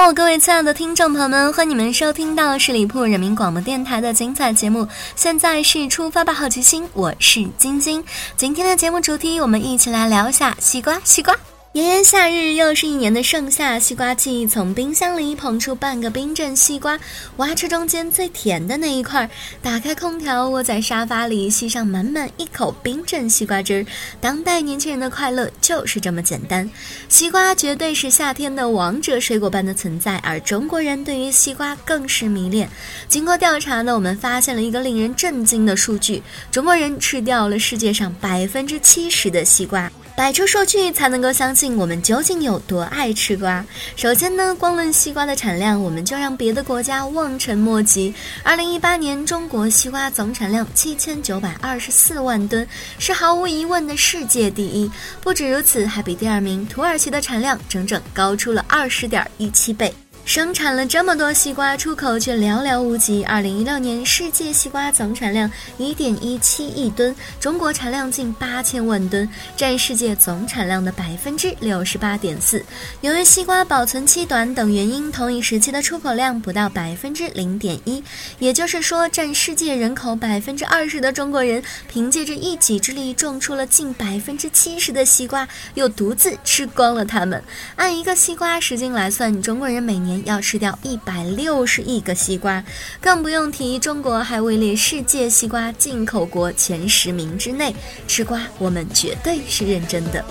Hello，各位亲爱的听众朋友们，欢迎你们收听到十里铺人民广播电台的精彩节目。现在是出发吧，好奇心，我是晶晶。今天的节目主题，我们一起来聊一下西瓜，西瓜。炎炎夏日，又是一年的盛夏，西瓜季从冰箱里捧出半个冰镇西瓜，挖出中间最甜的那一块儿，打开空调，窝在沙发里，吸上满满一口冰镇西瓜汁儿。当代年轻人的快乐就是这么简单。西瓜绝对是夏天的王者水果般的存在，而中国人对于西瓜更是迷恋。经过调查呢，我们发现了一个令人震惊的数据：中国人吃掉了世界上百分之七十的西瓜。摆出数据才能够相信我们究竟有多爱吃瓜。首先呢，光论西瓜的产量，我们就让别的国家望尘莫及。二零一八年，中国西瓜总产量七千九百二十四万吨，是毫无疑问的世界第一。不止如此，还比第二名土耳其的产量整整高出了二十点一七倍。生产了这么多西瓜，出口却寥寥无几。二零一六年，世界西瓜总产量一点一七亿吨，中国产量近八千万吨，占世界总产量的百分之六十八点四。由于西瓜保存期短等原因，同一时期的出口量不到百分之零点一。也就是说，占世界人口百分之二十的中国人，凭借着一己之力种出了近百分之七十的西瓜，又独自吃光了它们。按一个西瓜十斤来算，中国人每年。要吃掉一百六十亿个西瓜，更不用提中国还位列世界西瓜进口国前十名之内。吃瓜，我们绝对是认真的。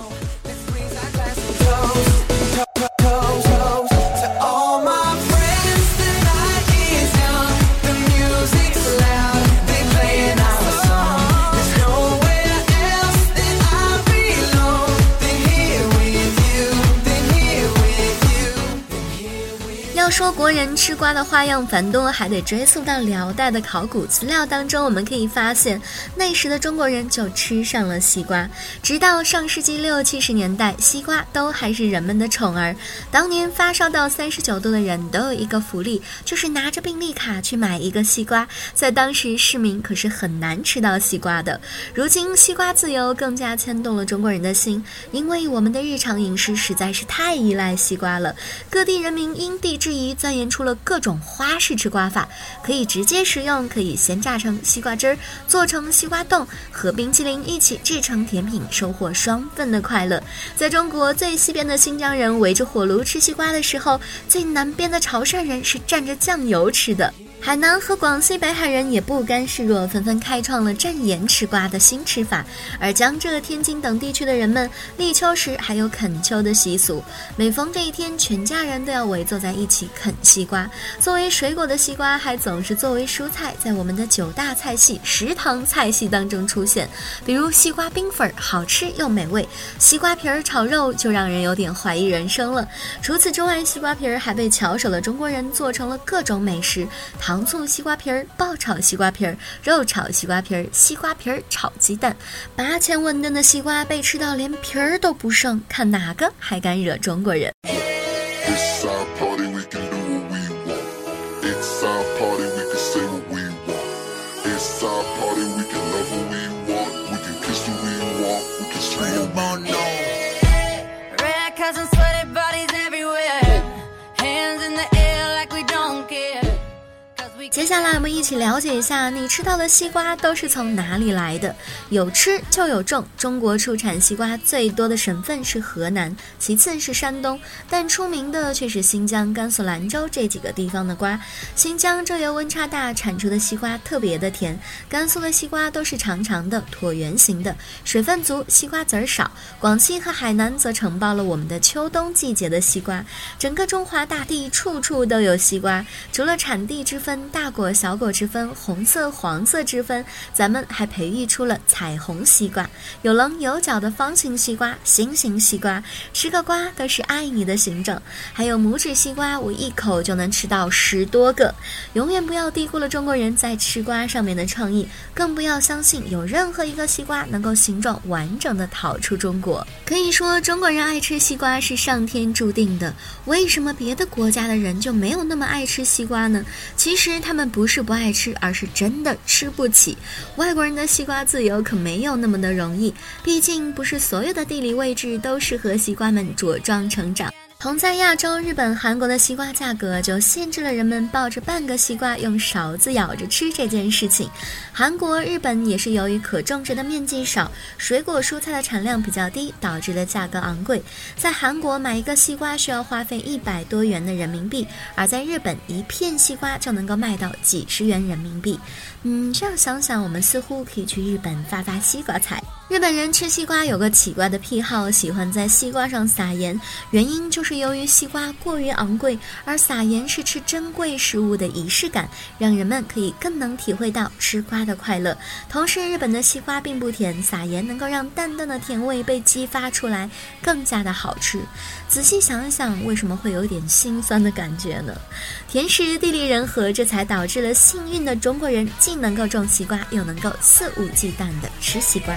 说国人吃瓜的花样繁多，还得追溯到辽代的考古资料当中。我们可以发现，那时的中国人就吃上了西瓜。直到上世纪六七十年代，西瓜都还是人们的宠儿。当年发烧到三十九度的人都有一个福利，就是拿着病历卡去买一个西瓜。在当时，市民可是很难吃到西瓜的。如今，西瓜自由更加牵动了中国人的心，因为我们的日常饮食实在是太依赖西瓜了。各地人民因地制宜。钻研出了各种花式吃瓜法，可以直接食用，可以先榨成西瓜汁儿，做成西瓜冻，和冰淇淋一起制成甜品，收获双份的快乐。在中国最西边的新疆人围着火炉吃西瓜的时候，最南边的潮汕人是蘸着酱油吃的。海南和广西北海人也不甘示弱，纷纷开创了蘸盐吃瓜的新吃法。而江浙、天津等地区的人们，立秋时还有啃秋的习俗。每逢这一天，全家人都要围坐在一起啃西瓜。作为水果的西瓜，还总是作为蔬菜，在我们的九大菜系、食堂菜系当中出现。比如西瓜冰粉儿，好吃又美味；西瓜皮儿炒肉，就让人有点怀疑人生了。除此之外，西瓜皮儿还被巧手的中国人做成了各种美食。糖醋西瓜皮儿、爆炒西瓜皮儿、肉炒西瓜皮儿、西瓜皮儿炒鸡蛋，八千万吨的西瓜被吃到连皮儿都不剩，看哪个还敢惹中国人？接下来我们一起了解一下，你吃到的西瓜都是从哪里来的？有吃就有种。中国出产西瓜最多的省份是河南，其次是山东，但出名的却是新疆、甘肃兰州这几个地方的瓜。新疆昼夜温差大，产出的西瓜特别的甜；甘肃的西瓜都是长长的、椭圆形的，水分足，西瓜籽儿少。广西和海南则承包了我们的秋冬季节的西瓜。整个中华大地处处都有西瓜，除了产地之分大。大果、小果之分，红色、黄色之分，咱们还培育出了彩虹西瓜，有棱有角的方形西瓜、心形西瓜，吃个瓜都是爱你的形状。还有拇指西瓜，我一口就能吃到十多个。永远不要低估了中国人在吃瓜上面的创意，更不要相信有任何一个西瓜能够形状完整的逃出中国。可以说，中国人爱吃西瓜是上天注定的。为什么别的国家的人就没有那么爱吃西瓜呢？其实他们们不是不爱吃，而是真的吃不起。外国人的西瓜自由可没有那么的容易，毕竟不是所有的地理位置都适合西瓜们茁壮成长。同在亚洲，日本、韩国的西瓜价格就限制了人们抱着半个西瓜用勺子咬着吃这件事情。韩国、日本也是由于可种植的面积少，水果蔬菜的产量比较低，导致了价格昂贵。在韩国买一个西瓜需要花费一百多元的人民币，而在日本一片西瓜就能够卖到几十元人民币。嗯，这样想想，我们似乎可以去日本发发西瓜财。日本人吃西瓜有个奇怪的癖好，喜欢在西瓜上撒盐，原因就是是由于西瓜过于昂贵，而撒盐是吃珍贵食物的仪式感，让人们可以更能体会到吃瓜的快乐。同时，日本的西瓜并不甜，撒盐能够让淡淡的甜味被激发出来，更加的好吃。仔细想一想，为什么会有点心酸的感觉呢？甜食地利人和，这才导致了幸运的中国人既能够种西瓜，又能够肆无忌惮的吃西瓜。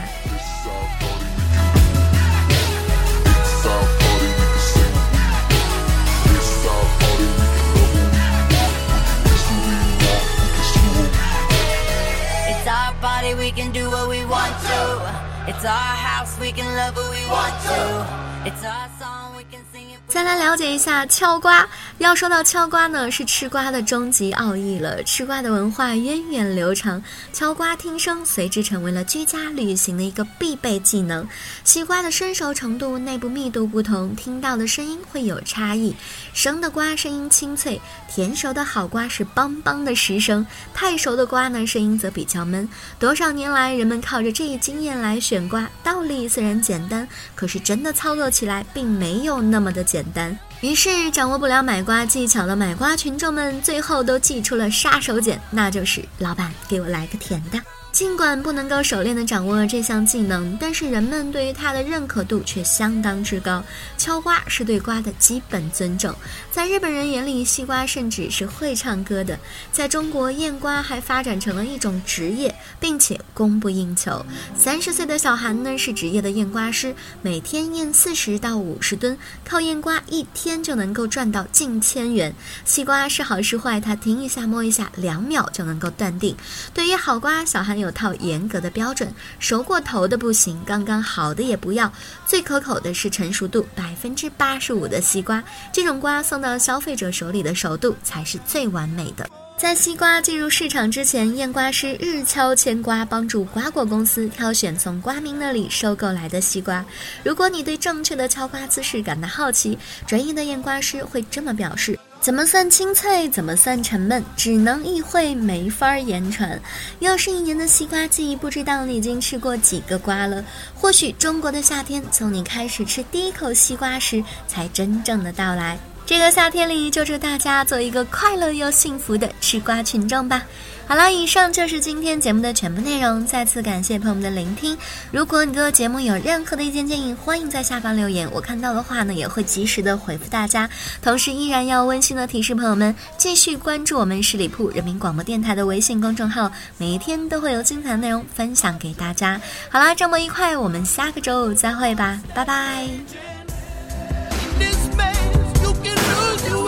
再来了解一下敲瓜。要说到敲瓜呢，是吃瓜的终极奥义了。吃瓜的文化源远流长，敲瓜听声随之成为了居家旅行的一个必备技能。西瓜的生熟程度、内部密度不同，听到的声音会有差异。生的瓜声音清脆，甜熟的好瓜是梆梆的实声；太熟的瓜呢，声音则比较闷。多少年来，人们靠着这一经验来选瓜，道理虽然简单，可是真的操作起来并没有那么的简单。于是，掌握不了买瓜技巧的买瓜群众们，最后都祭出了杀手锏，那就是老板给我来个甜的。尽管不能够熟练地掌握这项技能，但是人们对于它的认可度却相当之高。敲瓜是对瓜的基本尊重，在日本人眼里，西瓜甚至是会唱歌的。在中国，验瓜还发展成了一种职业，并且供不应求。三十岁的小韩呢，是职业的验瓜师，每天验四十到五十吨，靠验瓜一天就能够赚到近千元。西瓜是好是坏，他听一下摸一下，两秒就能够断定。对于好瓜，小韩。有套严格的标准，熟过头的不行，刚刚好的也不要。最可口的是成熟度百分之八十五的西瓜，这种瓜送到消费者手里的熟度才是最完美的。在西瓜进入市场之前，验瓜师日敲千瓜，帮助瓜果公司挑选从瓜民那里收购来的西瓜。如果你对正确的敲瓜姿势感到好奇，专业的验瓜师会这么表示。怎么算清脆？怎么算沉闷？只能意会，没法言传。又是一年的西瓜季，不知道你已经吃过几个瓜了？或许中国的夏天，从你开始吃第一口西瓜时，才真正的到来。这个夏天里，就祝大家做一个快乐又幸福的吃瓜群众吧。好了，以上就是今天节目的全部内容。再次感谢朋友们的聆听。如果你对节目有任何的意见建议，欢迎在下方留言，我看到的话呢，也会及时的回复大家。同时，依然要温馨的提示朋友们，继续关注我们十里铺人民广播电台的微信公众号，每一天都会有精彩内容分享给大家。好啦，周末愉快，我们下个周五再会吧，拜拜。